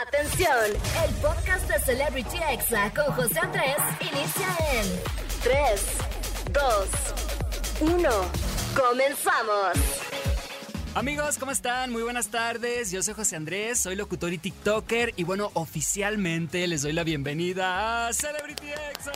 Atención, el podcast de Celebrity Exa con José Andrés inicia en 3, 2, 1. Comenzamos. Amigos, ¿cómo están? Muy buenas tardes. Yo soy José Andrés, soy locutor y TikToker y bueno, oficialmente les doy la bienvenida a Celebrity Exa.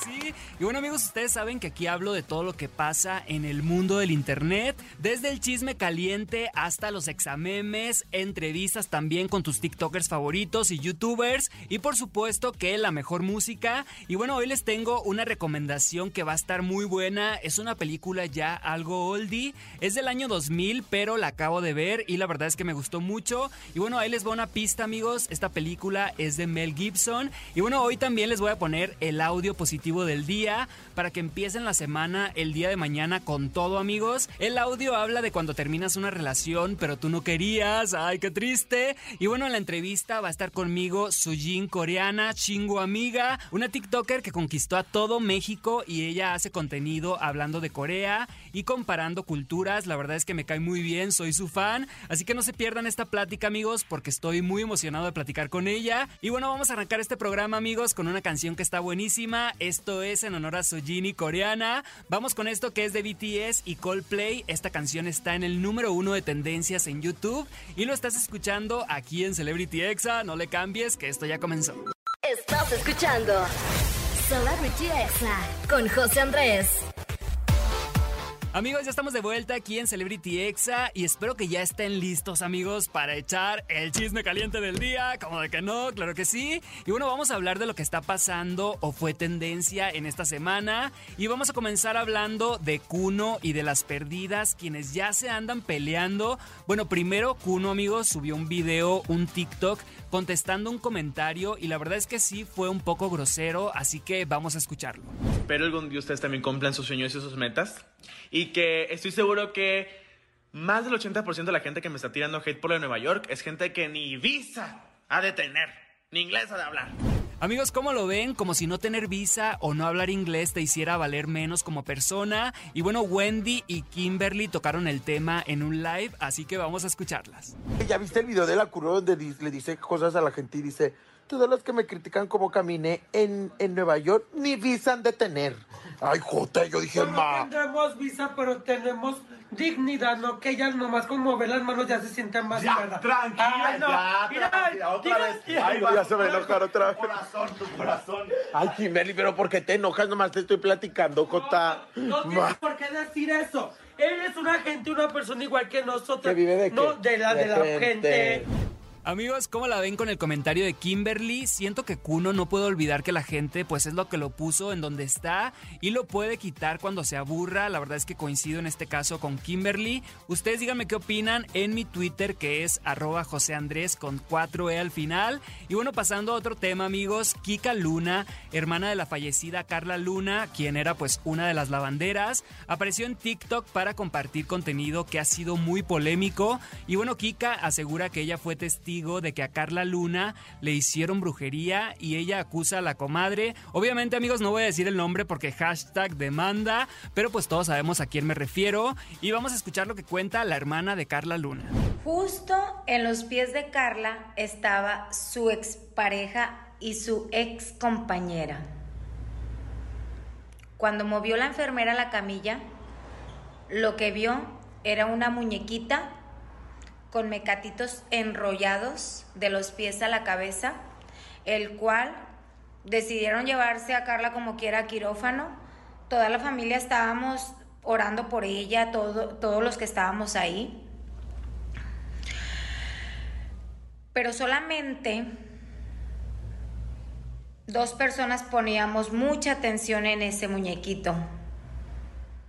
¿Cómo de que. Y bueno, amigos, ustedes saben que aquí hablo de todo lo que pasa en el mundo del internet, desde el chisme caliente hasta los examemes, entrevistas también con tus TikTokers favoritos y YouTubers y por supuesto que la mejor música. Y bueno, hoy les tengo una recomendación que va a estar muy buena. Es una película ya algo oldie. Es del año 2000, pero la acabo de ver y la verdad es que me gustó mucho. Y bueno, ahí les voy una pista, amigos. Esta película es de Mel Gibson. Y bueno, hoy también les voy a poner el audio positivo del día para que empiecen la semana el día de mañana con todo, amigos. El audio habla de cuando terminas una relación, pero tú no querías. Ay, qué triste. Y bueno, en la entrevista va a estar conmigo Sujin coreana, chingo amiga, una TikToker que conquistó a todo México y ella hace contenido hablando de Corea y comparando culturas. La verdad es que me cae muy bien, soy su fan. Así que no se pierdan esta plática, amigos, porque estoy muy emocionado de platicar con ella. Y bueno, vamos a arrancar este programa, amigos, con una canción que está buenísima. Esto es en honor a Sojini coreana. Vamos con esto que es de BTS y Coldplay. Esta canción está en el número uno de tendencias en YouTube y lo estás escuchando aquí en Celebrity Exa. No le cambies, que esto ya comenzó. Estás escuchando Celebrity Exa con José Andrés. Amigos, ya estamos de vuelta aquí en Celebrity Exa y espero que ya estén listos, amigos, para echar el chisme caliente del día. Como de que no, claro que sí. Y bueno, vamos a hablar de lo que está pasando o fue tendencia en esta semana. Y vamos a comenzar hablando de Kuno y de las perdidas, quienes ya se andan peleando. Bueno, primero Kuno, amigos, subió un video, un TikTok, contestando un comentario y la verdad es que sí fue un poco grosero, así que vamos a escucharlo. Espero algún día ustedes también cumplan sus sueños y sus metas. Y que estoy seguro que más del 80% de la gente que me está tirando hate por lo de Nueva York es gente que ni visa ha de tener, ni inglés ha de hablar. Amigos, ¿cómo lo ven? Como si no tener visa o no hablar inglés te hiciera valer menos como persona. Y bueno, Wendy y Kimberly tocaron el tema en un live, así que vamos a escucharlas. ¿Ya viste el video de la curva donde le dice cosas a la gente y dice, todas las que me critican como caminé en, en Nueva York, ni visa han de tener? Ay, joder, yo dije, No ma. tendremos visa, pero tenemos dignidad, ¿no? Que ellas nomás con mover las manos ya se sienten más Ya, ¿verdad? tranquila, Ay, no. ya, Mira, tranquila, otra mira, vez. mira. Ay, no, ya se me enojar otra vez. Corazón, tu corazón. Ay, Kimberly, pero ¿por qué te enojas? Nomás te estoy platicando, Jota. No Ma. tienes por qué decir eso. Él es una gente, una persona igual que nosotros. ¿Que vive de qué? No, de la, de De la gente. gente. Amigos, ¿cómo la ven con el comentario de Kimberly? Siento que Kuno no puede olvidar que la gente pues es lo que lo puso en donde está y lo puede quitar cuando se aburra. La verdad es que coincido en este caso con Kimberly. Ustedes díganme qué opinan en mi Twitter que es arroba José Andrés con 4E al final. Y bueno, pasando a otro tema amigos, Kika Luna, hermana de la fallecida Carla Luna, quien era pues una de las lavanderas, apareció en TikTok para compartir contenido que ha sido muy polémico. Y bueno, Kika asegura que ella fue testigo de que a Carla Luna le hicieron brujería y ella acusa a la comadre. Obviamente amigos no voy a decir el nombre porque hashtag demanda, pero pues todos sabemos a quién me refiero. Y vamos a escuchar lo que cuenta la hermana de Carla Luna. Justo en los pies de Carla estaba su expareja y su ex compañera. Cuando movió la enfermera la camilla, lo que vio era una muñequita con mecatitos enrollados de los pies a la cabeza, el cual decidieron llevarse a Carla como quiera a quirófano. Toda la familia estábamos orando por ella, todo, todos los que estábamos ahí. Pero solamente dos personas poníamos mucha atención en ese muñequito.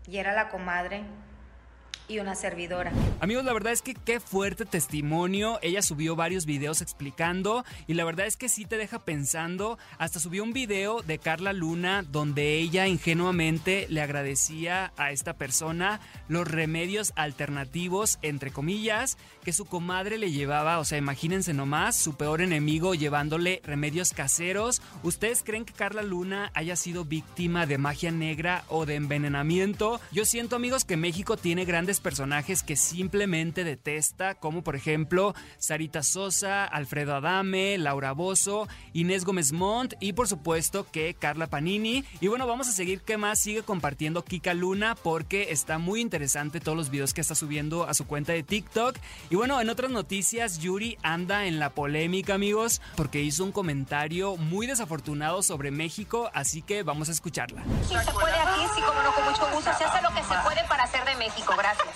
Y era la comadre y una servidora. Amigos, la verdad es que qué fuerte testimonio. Ella subió varios videos explicando y la verdad es que sí te deja pensando. Hasta subió un video de Carla Luna donde ella ingenuamente le agradecía a esta persona los remedios alternativos, entre comillas, que su comadre le llevaba. O sea, imagínense nomás, su peor enemigo llevándole remedios caseros. ¿Ustedes creen que Carla Luna haya sido víctima de magia negra o de envenenamiento? Yo siento, amigos, que México tiene grandes personajes que simplemente detesta, como por ejemplo Sarita Sosa, Alfredo Adame, Laura Bozo, Inés Gómez Montt y por supuesto que Carla Panini. Y bueno, vamos a seguir que más sigue compartiendo Kika Luna porque está muy interesante todos los videos que está subiendo a su cuenta de TikTok. Bueno, en otras noticias, Yuri anda en la polémica, amigos, porque hizo un comentario muy desafortunado sobre México, así que vamos a escucharla. Si se puede aquí, sí, como no, con mucho gusto. Se hace lo que se puede para hacer de México. Gracias.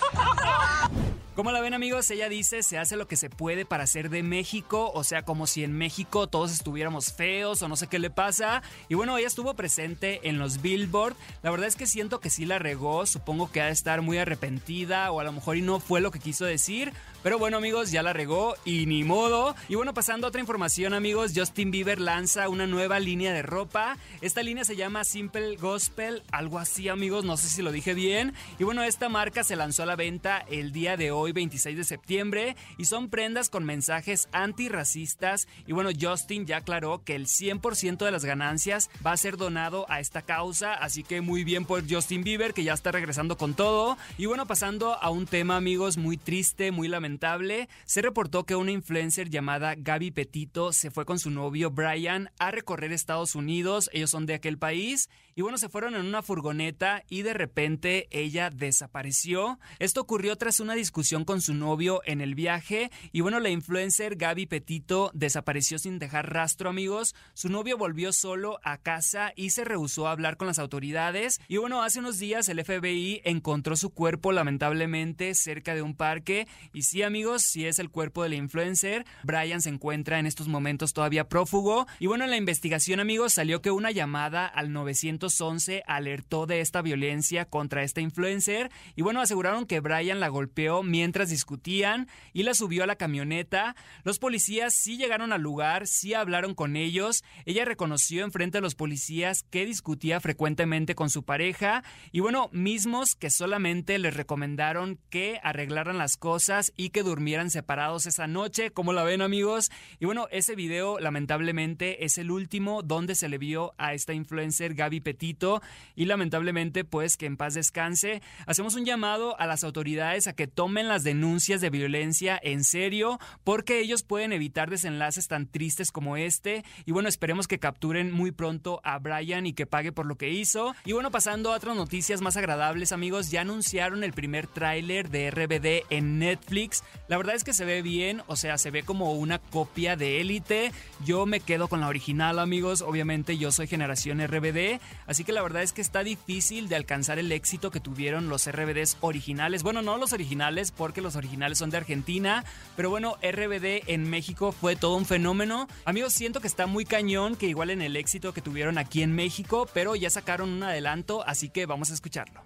Como la ven amigos, ella dice se hace lo que se puede para hacer de México, o sea, como si en México todos estuviéramos feos o no sé qué le pasa. Y bueno, ella estuvo presente en los Billboard. La verdad es que siento que sí la regó, supongo que ha de estar muy arrepentida o a lo mejor y no fue lo que quiso decir. Pero bueno amigos, ya la regó y ni modo. Y bueno, pasando a otra información amigos, Justin Bieber lanza una nueva línea de ropa. Esta línea se llama Simple Gospel, algo así amigos, no sé si lo dije bien. Y bueno, esta marca se lanzó a la venta el día de hoy, 26 de septiembre, y son prendas con mensajes antirracistas. Y bueno, Justin ya aclaró que el 100% de las ganancias va a ser donado a esta causa, así que muy bien por Justin Bieber que ya está regresando con todo. Y bueno, pasando a un tema amigos muy triste, muy lamentable se reportó que una influencer llamada Gaby Petito se fue con su novio Brian a recorrer Estados Unidos. Ellos son de aquel país. Y bueno, se fueron en una furgoneta y de repente ella desapareció. Esto ocurrió tras una discusión con su novio en el viaje. Y bueno, la influencer Gaby Petito desapareció sin dejar rastro, amigos. Su novio volvió solo a casa y se rehusó a hablar con las autoridades. Y bueno, hace unos días el FBI encontró su cuerpo lamentablemente cerca de un parque. Y sí, amigos, si es el cuerpo de la influencer. Brian se encuentra en estos momentos todavía prófugo. Y bueno, en la investigación, amigos, salió que una llamada al 911 alertó de esta violencia contra esta influencer. Y bueno, aseguraron que Brian la golpeó mientras discutían y la subió a la camioneta. Los policías sí llegaron al lugar, sí hablaron con ellos. Ella reconoció enfrente de los policías que discutía frecuentemente con su pareja. Y bueno, mismos que solamente les recomendaron que arreglaran las cosas y que durmieran separados esa noche, como la ven amigos. Y bueno, ese video lamentablemente es el último donde se le vio a esta influencer Gaby Y lamentablemente pues que en paz descanse. Hacemos un llamado a las autoridades a que tomen las denuncias de violencia en serio porque ellos pueden evitar desenlaces tan tristes como este. Y bueno, esperemos que capturen muy pronto a Brian y que pague por lo que hizo. Y bueno, pasando a otras noticias más agradables amigos, ya anunciaron el primer tráiler de RBD en Netflix. La verdad es que se ve bien, o sea, se ve como una copia de Élite. Yo me quedo con la original, amigos. Obviamente yo soy generación RBD, así que la verdad es que está difícil de alcanzar el éxito que tuvieron los RBDs originales. Bueno, no los originales, porque los originales son de Argentina, pero bueno, RBD en México fue todo un fenómeno. Amigos, siento que está muy cañón que igual en el éxito que tuvieron aquí en México, pero ya sacaron un adelanto, así que vamos a escucharlo.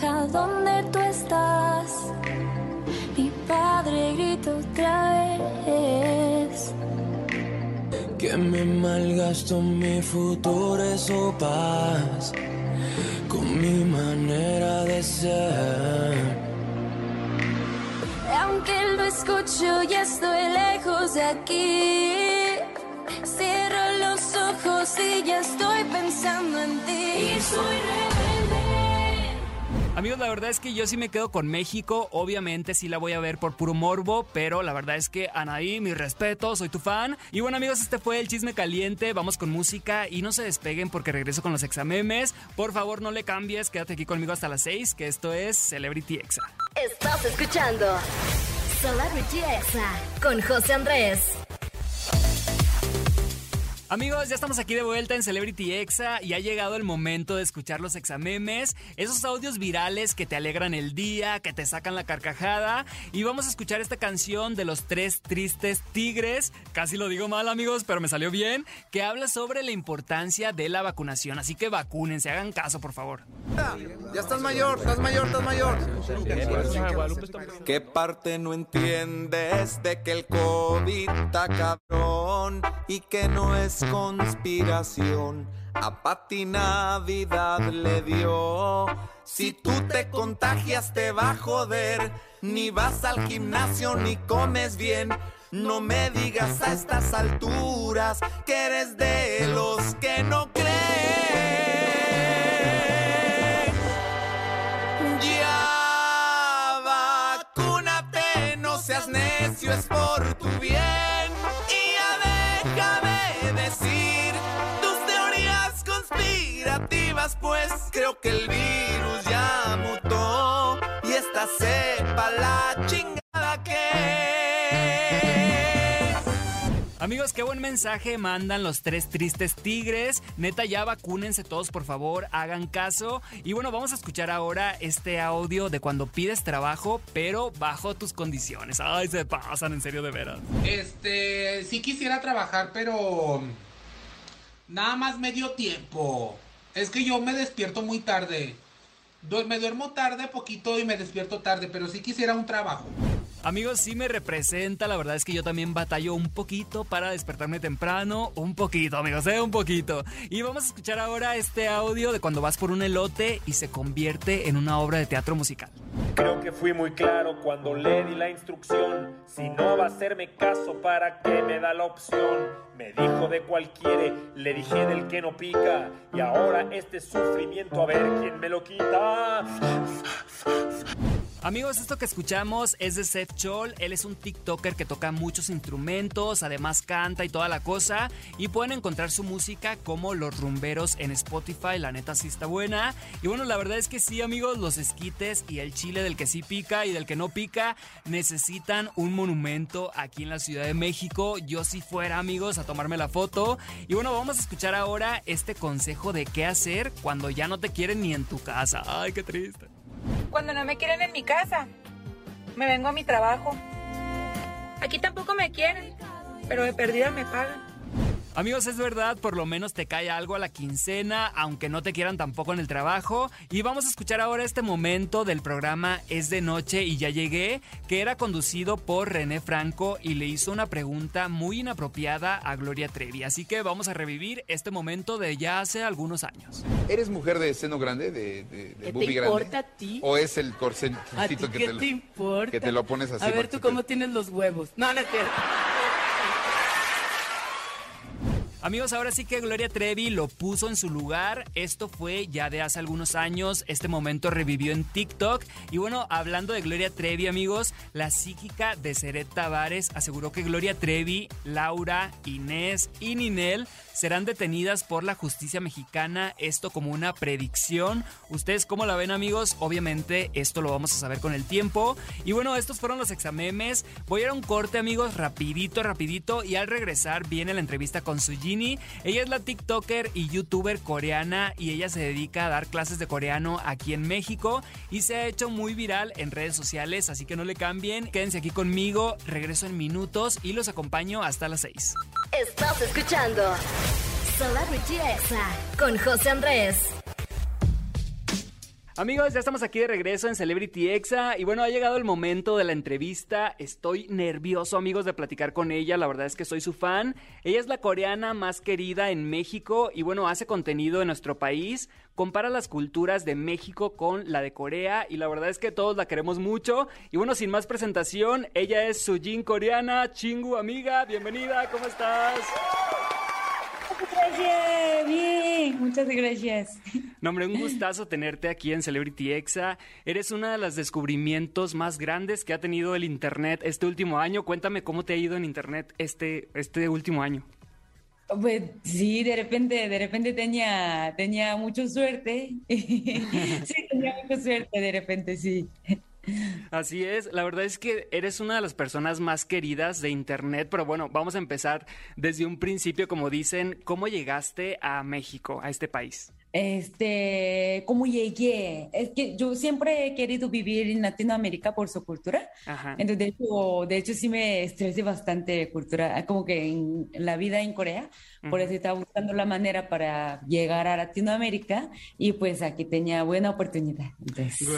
Viaja donde tú estás, mi padre grita otra vez. Que me malgasto mi futuro es o paz con mi manera de ser. Aunque lo escucho y estoy lejos de aquí, cierro los ojos y ya estoy pensando en ti. Y soy. Amigos, la verdad es que yo sí me quedo con México. Obviamente sí la voy a ver por puro morbo, pero la verdad es que Anaí, mi respeto, soy tu fan. Y bueno, amigos, este fue el chisme caliente. Vamos con música y no se despeguen porque regreso con los examemes. Por favor, no le cambies, quédate aquí conmigo hasta las 6, que esto es Celebrity Exa. Estás escuchando Celebrity Exa con José Andrés. Amigos, ya estamos aquí de vuelta en Celebrity Exa y ha llegado el momento de escuchar los examemes, esos audios virales que te alegran el día, que te sacan la carcajada. Y vamos a escuchar esta canción de los tres tristes tigres, casi lo digo mal amigos, pero me salió bien, que habla sobre la importancia de la vacunación. Así que vacúnense, hagan caso por favor. Ya estás mayor, estás mayor, estás mayor. ¿Qué parte no entiendes de que el COVID está cabrón y que no es conspiración. A Pati Navidad le dio. Si tú te contagias te va a joder. Ni vas al gimnasio ni comes bien. No me digas a estas alturas que eres de los que no creen. Ya vacúnate, no seas necio, es por tu bien. Y ya decir. Tus teorías conspirativas, pues creo que el virus ya mutó y esta sepa Amigos, qué buen mensaje mandan los tres tristes tigres. Neta, ya vacúnense todos, por favor, hagan caso. Y bueno, vamos a escuchar ahora este audio de cuando pides trabajo, pero bajo tus condiciones. Ay, se pasan, en serio, de veras. Este, sí quisiera trabajar, pero nada más medio tiempo. Es que yo me despierto muy tarde. Me duermo tarde poquito y me despierto tarde, pero sí quisiera un trabajo. Amigos, sí me representa. La verdad es que yo también batallo un poquito para despertarme temprano. Un poquito, amigos, ¿eh? Un poquito. Y vamos a escuchar ahora este audio de cuando vas por un elote y se convierte en una obra de teatro musical. Creo que fui muy claro cuando le di la instrucción. Si no va a hacerme caso, ¿para qué me da la opción? Me dijo de cuál quiere, le dije del que no pica. Y ahora este sufrimiento, a ver quién me lo quita. Amigos, esto que escuchamos es de Seth Chol. Él es un TikToker que toca muchos instrumentos, además canta y toda la cosa. Y pueden encontrar su música como Los Rumberos en Spotify. La neta sí está buena. Y bueno, la verdad es que sí, amigos, los esquites y el chile del que sí pica y del que no pica necesitan un monumento aquí en la Ciudad de México. Yo si fuera, amigos, a tomarme la foto. Y bueno, vamos a escuchar ahora este consejo de qué hacer cuando ya no te quieren ni en tu casa. Ay, qué triste. Cuando no me quieren en mi casa, me vengo a mi trabajo. Aquí tampoco me quieren, pero de perdida me pagan. Amigos, es verdad, por lo menos te cae algo a la quincena, aunque no te quieran tampoco en el trabajo. Y vamos a escuchar ahora este momento del programa Es de Noche y ya llegué, que era conducido por René Franco y le hizo una pregunta muy inapropiada a Gloria Trevi. Así que vamos a revivir este momento de ya hace algunos años. ¿Eres mujer de seno grande, de, de, de ¿Qué te importa grande? a ti? ¿O es el ¿A ti corsetito que te, te importa? que te lo pones así? A ver, tú cómo tienes los huevos. No, no es cierto. Amigos, ahora sí que Gloria Trevi lo puso en su lugar. Esto fue ya de hace algunos años. Este momento revivió en TikTok. Y bueno, hablando de Gloria Trevi, amigos, la psíquica de Seret Tavares aseguró que Gloria Trevi, Laura, Inés y Ninel serán detenidas por la justicia mexicana. Esto como una predicción. ¿Ustedes cómo la ven, amigos? Obviamente, esto lo vamos a saber con el tiempo. Y bueno, estos fueron los examemes. Voy a ir un corte, amigos, rapidito, rapidito. Y al regresar viene la entrevista con Ella es la TikToker y YouTuber coreana y ella se dedica a dar clases de coreano aquí en México y se ha hecho muy viral en redes sociales, así que no le cambien. Quédense aquí conmigo, regreso en minutos y los acompaño hasta las 6. Estás escuchando Celebrity Exa con José Andrés. Amigos, ya estamos aquí de regreso en Celebrity Exa y bueno, ha llegado el momento de la entrevista. Estoy nervioso, amigos, de platicar con ella. La verdad es que soy su fan. Ella es la coreana más querida en México y bueno, hace contenido en nuestro país. Compara las culturas de México con la de Corea y la verdad es que todos la queremos mucho. Y bueno, sin más presentación, ella es Sujin coreana. Chingu, amiga, bienvenida, ¿cómo estás? Gracias, bien, muchas gracias. No, hombre, un gustazo tenerte aquí en Celebrity Exa. Eres una de las descubrimientos más grandes que ha tenido el Internet este último año. Cuéntame cómo te ha ido en Internet este, este último año. Pues sí, de repente, de repente tenía, tenía mucha suerte. sí, tenía mucha suerte, de repente, sí. Así es, la verdad es que eres una de las personas más queridas de Internet, pero bueno, vamos a empezar desde un principio, como dicen, ¿cómo llegaste a México, a este país? Este, ¿cómo llegué? Es que yo siempre he querido vivir en Latinoamérica por su cultura. Ajá. Entonces, de hecho, de hecho sí me estresé bastante cultura, como que en, en la vida en Corea. Por eso estaba buscando la manera para llegar a Latinoamérica y pues aquí tenía buena oportunidad. Entonces.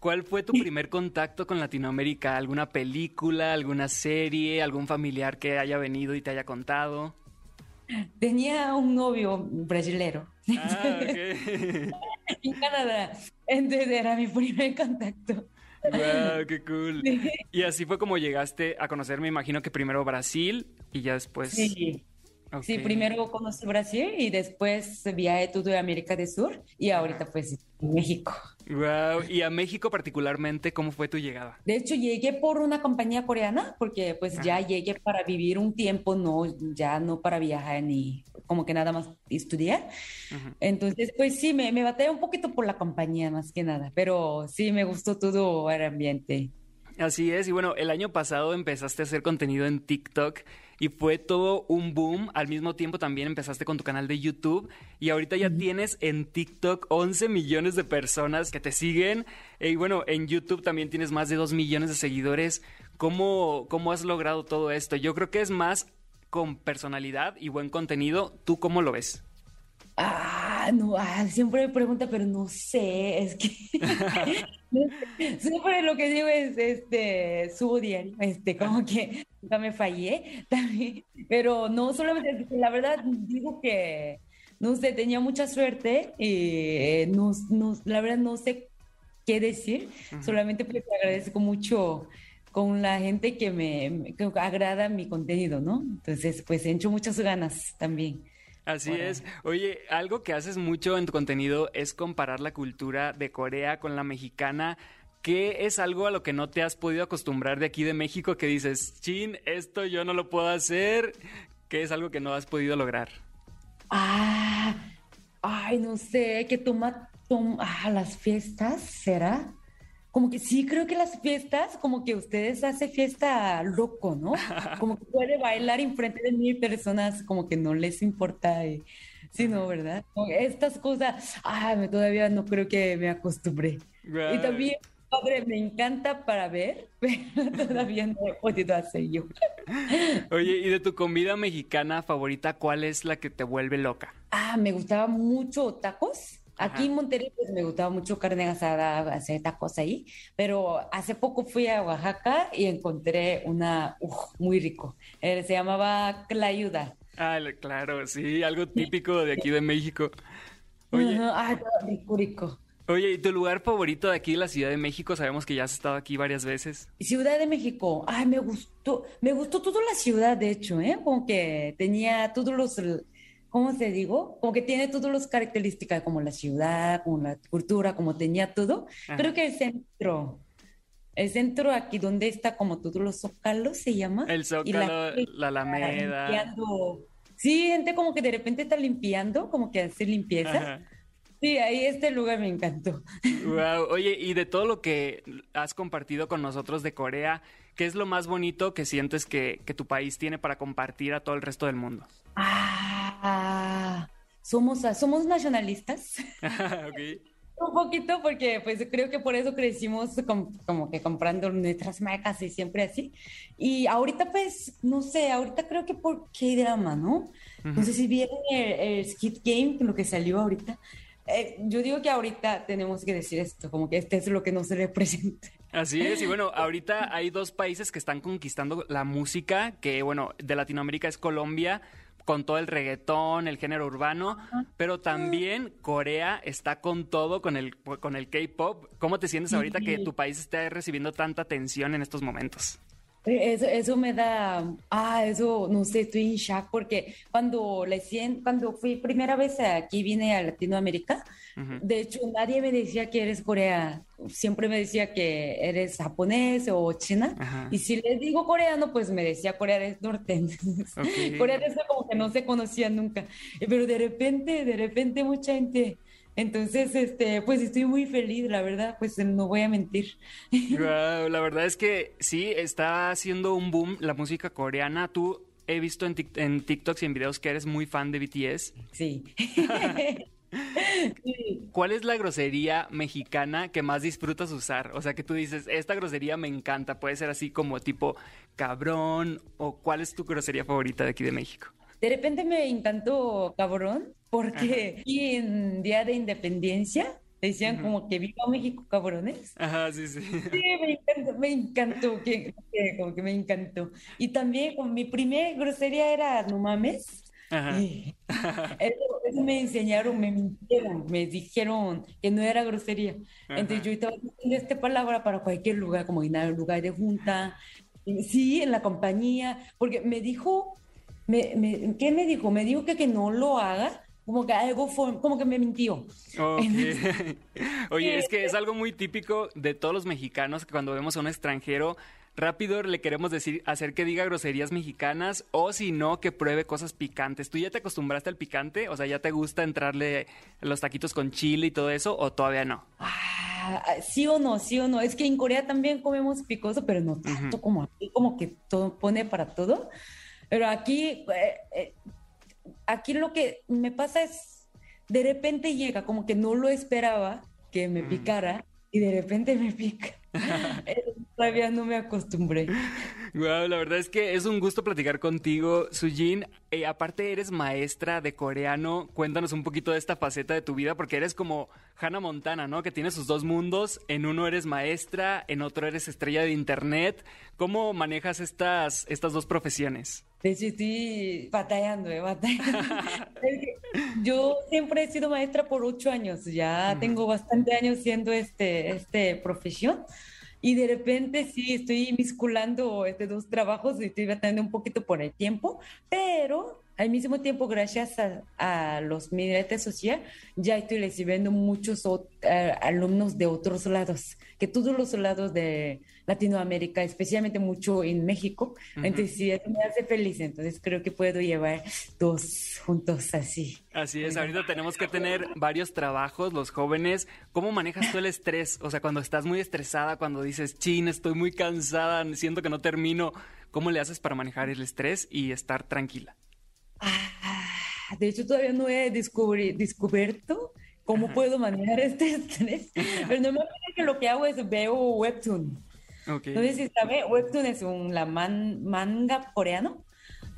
¿Cuál fue tu primer contacto con Latinoamérica? ¿Alguna película, alguna serie, algún familiar que haya venido y te haya contado? tenía un novio brasilero Ah, ok. en Canadá. Entonces era mi primer contacto. Wow, qué cool. Y así fue como llegaste a conocer, me imagino que primero Brasil y ya después. Sí. Ok. Sí, primero conocí Brasil y después viajé todo América del Sur y ahorita pues México. Wow. Y a México particularmente, ¿cómo fue tu llegada? De hecho, llegué por una compañía coreana porque pues ya llegué para vivir un tiempo, no, ya no para viajar ni como que nada más estudiar. Entonces, pues sí, me, me batallé un poquito por la compañía más que nada, pero sí me gustó todo el ambiente. Así es, y bueno, el año pasado empezaste a hacer contenido en TikTok y fue todo un boom. Al mismo tiempo también empezaste con tu canal de YouTube y ahorita ya tienes en TikTok 11 millones de personas que te siguen. Y bueno, en YouTube también tienes más de 2 millones de seguidores. ¿Cómo, ¿Cómo has logrado todo esto? Yo creo que es más con personalidad y buen contenido. ¿Tú cómo lo ves? Ah, no, ah, siempre me pregunta, pero no sé, es que siempre lo que digo es, este, subo diario, este, como que nunca me fallé, también, pero no solamente, la verdad digo que, no sé, tenía mucha suerte y no, no, la verdad no sé qué decir, solamente pues agradezco mucho con la gente que me que agrada mi contenido, ¿no? Entonces, pues he hecho muchas ganas también. Así es. Oye, algo que haces mucho en tu contenido es comparar la cultura de Corea con la mexicana. ¿Qué es algo a lo que no te has podido acostumbrar de aquí de México que dices, chin, esto yo no lo puedo hacer? ¿Qué es algo que no has podido lograr? Ah, ay, no sé, que toma, toma ah, las fiestas, ¿será? Como que sí, creo que las fiestas, como que ustedes hacen fiesta loco, ¿no? Como que puede bailar enfrente de mil personas, como que no les importa. eh, Sí, no, ¿verdad? Estas cosas, ah, todavía no creo que me acostumbré. Y Right. también, padre, me encanta para ver, pero todavía no he podido hacer yo. Oye, ¿y de tu comida mexicana favorita, cuál es la que te vuelve loca? Ah, me gustaba mucho tacos. Aquí en Monterrey pues me gustaba mucho carne asada, hacer tacos ahí, pero hace poco fui a Oaxaca y encontré una uf, muy rico. Eh, se llamaba Clayuda. Ah, la- claro, sí, algo típico de aquí de México. Oye, todo rico, rico. oye, ¿y tu lugar favorito de aquí la Ciudad de México? Sabemos que ya has estado aquí varias veces. Ciudad de México, ay, me gustó, me gustó toda la ciudad, de hecho, ¿eh? Como que tenía todos los, ¿cómo se digo? Como que tiene todas las características, como la ciudad, como la cultura, como tenía todo. Ajá. Creo que el centro, el centro aquí donde está como todos los zócalos, se llama. El Y Zócalo, gente la Alameda. limpiando. Sí, gente como que de repente está limpiando, como que hace limpieza. Ajá. Sí, ahí este lugar me encantó. Wow. Oye, y de todo lo que has compartido con nosotros de Corea, ¿qué es lo más bonito que sientes que, que tu país tiene para compartir a todo el resto del mundo? Ah, somos, somos nacionalistas. Ok. Un poquito porque pues creo que por eso crecimos com- como que comprando nuestras marcas y siempre así. Y ahorita pues, no sé, ahorita creo que por K-drama, ¿no? No sé si vieron el, el Skid Game, lo que salió ahorita. Eh, yo digo que ahorita tenemos que decir esto, como que este es lo que nos representa. Así es, y bueno, ahorita hay dos países que están conquistando la música, que bueno, de Latinoamérica es Colombia, con todo el reggaetón, el género urbano, pero también Corea está con todo, con el, con el K-pop. ¿Cómo te sientes ahorita que tu país esté recibiendo tanta atención en estos momentos? Eh, Eso, eso me da, ah, eso, no sé, estoy en shock porque cuando, recién, cuando fui primera vez aquí, vine a Latinoamérica, de hecho nadie me decía que eres Corea, siempre me decía que eres japonés o china, Ajá. y si les digo coreano, pues me decía Corea del Norte, Ok. Corea del Sur como que no se conocía nunca, pero de repente, de repente mucha gente... Entonces, este, pues estoy muy feliz, la verdad, pues no voy a mentir. La verdad es que sí, está haciendo un boom la música coreana. Tú he visto en, en TikToks y en videos que eres muy fan de BTS. Sí. ¿Cuál es la grosería mexicana que más disfrutas usar? O sea, que tú dices, esta grosería me encanta. Puede ser así como tipo cabrón o cuál es tu grosería favorita de aquí de México. De repente me encantó cabrón, porque aquí en Día de Independencia decían como que viva México, cabrones. Ajá, sí, sí. Sí, me encantó, me encantó, que, que como que me encantó. Y también con mi primer grosería era no mames, Ajá. Y eso, eso me enseñaron, me mintieron, me dijeron que no era grosería. Entonces Ajá. yo estaba diciendo esta palabra para cualquier lugar, como en el lugar de junta, y sí, en la compañía, porque me dijo, me, me- ¿qué me dijo? Me dijo que, que no lo haga, como que algo fue, como que me mintió. Oye, es que es algo muy típico de todos los mexicanos que cuando vemos a un extranjero, rápido le queremos decir, hacer que diga groserías mexicanas o si no, que pruebe cosas picantes. ¿Tú ya te acostumbraste al picante? O sea, ¿ya te gusta entrarle los taquitos con chile y todo eso o todavía no? Ah, sí o no, sí o no. Es que en Corea también comemos picoso, pero no tanto como aquí, como que todo pone para todo. Pero aquí, eh, eh, aquí lo que me pasa es, de repente llega, como que no lo esperaba que me picara y de repente me pica. Eh, Todavía no me acostumbré. Wow, la verdad es que es un gusto platicar contigo, Sujin. Eh, aparte, eres maestra de coreano. Cuéntanos un poquito de esta faceta de tu vida, porque eres como Hannah Montana, ¿no? Que tiene sus dos mundos. En uno eres maestra, en otro eres estrella de internet. ¿Cómo manejas estas, estas dos profesiones? De hecho, estoy batallando, eh, batallando. Yo siempre he sido maestra por ocho años, ya tengo bastante años siendo este, este profesión y de repente sí estoy misculando este dos trabajos y estoy batallando un poquito por el tiempo, pero al mismo tiempo, gracias a, a los migrates sociales, ya estoy recibiendo muchos eh, alumnos de otros lados, que todos los lados de Latinoamérica, especialmente mucho en México. Ujú. Entonces, sí, eso me hace feliz. Entonces, creo que puedo llevar dos juntos así. Así es, ahorita tenemos que tener varios trabajos, los jóvenes. ¿Cómo manejas tú el estrés? O sea, cuando estás muy estresada, cuando dices, chin, estoy muy cansada, siento que no termino, ¿cómo le haces para manejar el estrés y estar tranquila? De hecho, todavía no he descubierto cómo puedo manejar este estrés. Pero normalmente que lo que hago es veo webtoon. Ok. No sé si sabe, webtoon es un la man- manga coreano.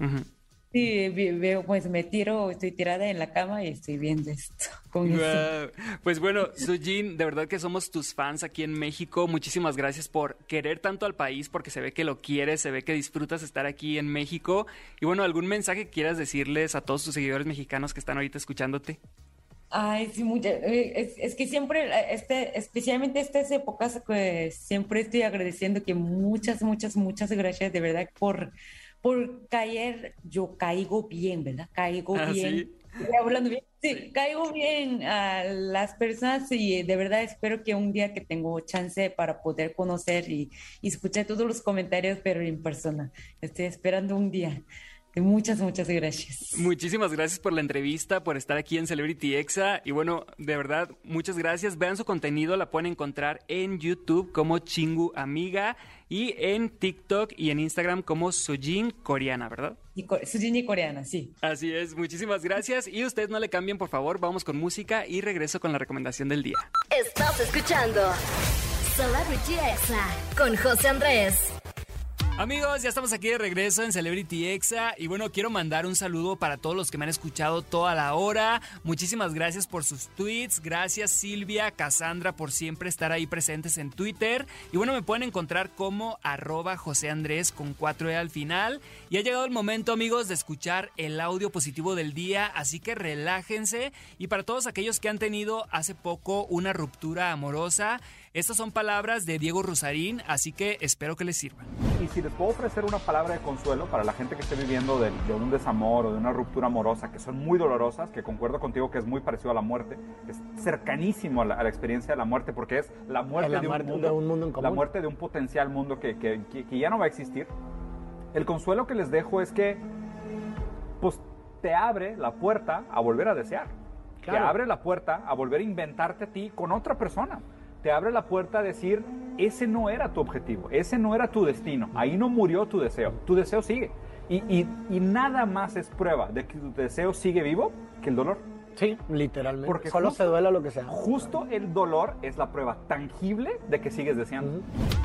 Ujú. Sí, veo, pues me tiro, estoy tirada en la cama y estoy viendo esto. Con eso. Guau. Pues bueno, Sujin, de verdad que somos tus fans aquí en México. Muchísimas gracias por querer tanto al país, porque se ve que lo quieres, se ve que disfrutas estar aquí en México. Y bueno, ¿algún mensaje que quieras decirles a todos tus seguidores mexicanos que están ahorita escuchándote? Ay, sí, mucha, eh, es, es que siempre, eh, este, especialmente estas épocas, pues siempre estoy agradeciendo que muchas, muchas, muchas gracias de verdad por, por caer, yo caigo bien, ¿verdad? Caigo Ah, bien. ¿sí? Hablando bien. Sí, caigo bien a las personas y de verdad espero que un día que tengo chance para poder conocer y, y escuchar todos los comentarios, pero en persona. Estoy esperando un día. Muchas, muchas gracias. Muchísimas gracias por la entrevista, por estar aquí en Celebrity Exa. Y bueno, de verdad, muchas gracias. Vean su contenido, la pueden encontrar en YouTube como Chingu Amiga y en TikTok y en Instagram como Sojin Coreana, ¿verdad? Y co- Sujin y coreana, sí. Así es, muchísimas gracias. Y ustedes no le cambien, por favor. Vamos con música y regreso con la recomendación del día. Estás escuchando Celebrity Exa con José Andrés. Amigos, ya estamos aquí de regreso en Celebrity Exa y bueno, quiero mandar un saludo para todos los que me han escuchado toda la hora. Muchísimas gracias por sus tweets, gracias Silvia, Cassandra por siempre estar ahí presentes en Twitter. Y bueno, me pueden encontrar como arroba José Andrés con 4E al final. Y ha llegado el momento amigos de escuchar el audio positivo del día, así que relájense. Y para todos aquellos que han tenido hace poco una ruptura amorosa, estas son palabras de Diego Rosarín, así que espero que les sirvan. Y si les puedo ofrecer una palabra de consuelo para la gente que esté viviendo de, de un desamor o de una ruptura amorosa, que son muy dolorosas, que concuerdo contigo que es muy parecido a la muerte, es cercanísimo a la, a la experiencia de la muerte, porque es la muerte, la de, un mundo, de un mundo en la común. muerte de un potencial mundo que, que- que- que ya no va a existir. El consuelo que les dejo es que, pues, te abre la puerta a volver a desear. Te Claro. abre la puerta a volver a inventarte a ti con otra persona. Te abre la puerta a decir, ese no era tu objetivo, ese no era tu destino, ahí no murió tu deseo, tu deseo sigue. Y, y- nada más es prueba de que tu deseo sigue vivo que el dolor. Sí, literalmente. Porque Solo justo- se duela lo que sea. Justo el dolor es la prueba tangible de que sigues deseando.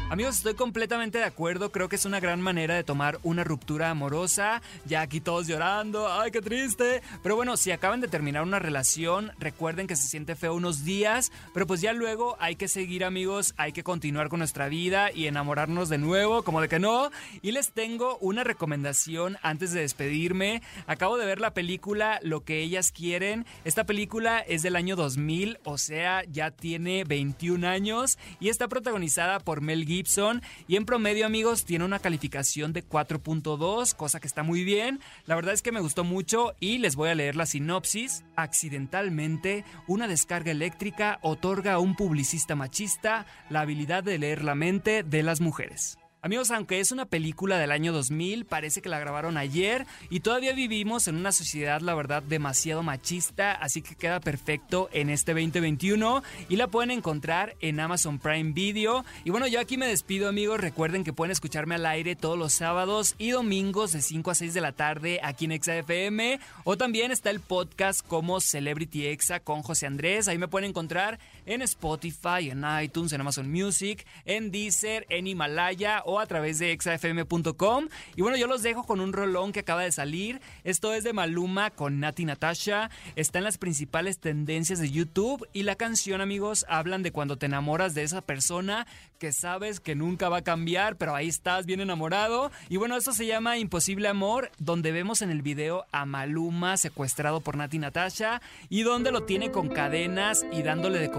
Amigos, estoy completamente de acuerdo. Creo que es una gran manera de tomar una ruptura amorosa. Ya aquí todos llorando. ¡Ay, qué triste! Pero bueno, si acaban de terminar una relación, recuerden que se siente feo unos días. Pero pues ya luego hay que seguir, amigos. Hay que continuar con nuestra vida y enamorarnos de nuevo, como de que no. Y les tengo una recomendación antes de despedirme. Acabo de ver la película Lo que ellas quieren. Esta película es del año 2000, o sea, ya tiene 21 años y está protagonizada por Mel Gibson y en promedio, amigos, tiene una calificación de 4.2, cosa que está muy bien. La verdad es que me gustó mucho y les voy a leer la sinopsis. Accidentalmente, una descarga eléctrica otorga a un publicista machista la habilidad de leer la mente de las mujeres. Amigos, aunque es una película del año 2000, parece que la grabaron ayer y todavía vivimos en una sociedad, la verdad, demasiado machista, así que queda perfecto en este 2021 y la pueden encontrar en Amazon Prime Video. Y bueno, yo aquí me despido, amigos. Recuerden que pueden escucharme al aire todos los sábados y domingos de 5 a 6 de la tarde aquí en ExaFM o también está el podcast como Celebrity Exa con José Andrés. Ahí me pueden encontrar en Spotify, en iTunes, en Amazon Music, en Deezer, en Himalaya o a través de exafm.com. Y bueno, yo los dejo con un rolón que acaba de salir. Esto es de Maluma con Nati Natasha. Está en las principales tendencias de YouTube y la canción, amigos, hablan de cuando te enamoras de esa persona que sabes que nunca va a cambiar, pero ahí estás bien enamorado. Y bueno, esto se llama Imposible Amor, donde vemos en el video a Maluma secuestrado por Nati Natasha y donde lo tiene con cadenas y dándole de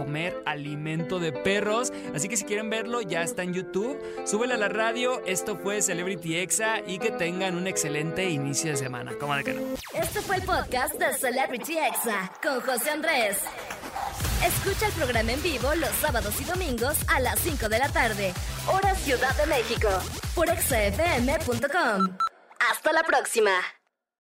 alimento de perros. Así que si quieren verlo, ya está en YouTube. Súbele a la radio. Esto fue Celebrity Exa y que tengan un excelente inicio de semana. ¿Cómo de que no? Este fue el podcast de Celebrity Exa con José Andrés. Escucha el programa en vivo los sábados y domingos a las 5 de la tarde, hora Ciudad de México, por exafm.com. Hasta la próxima.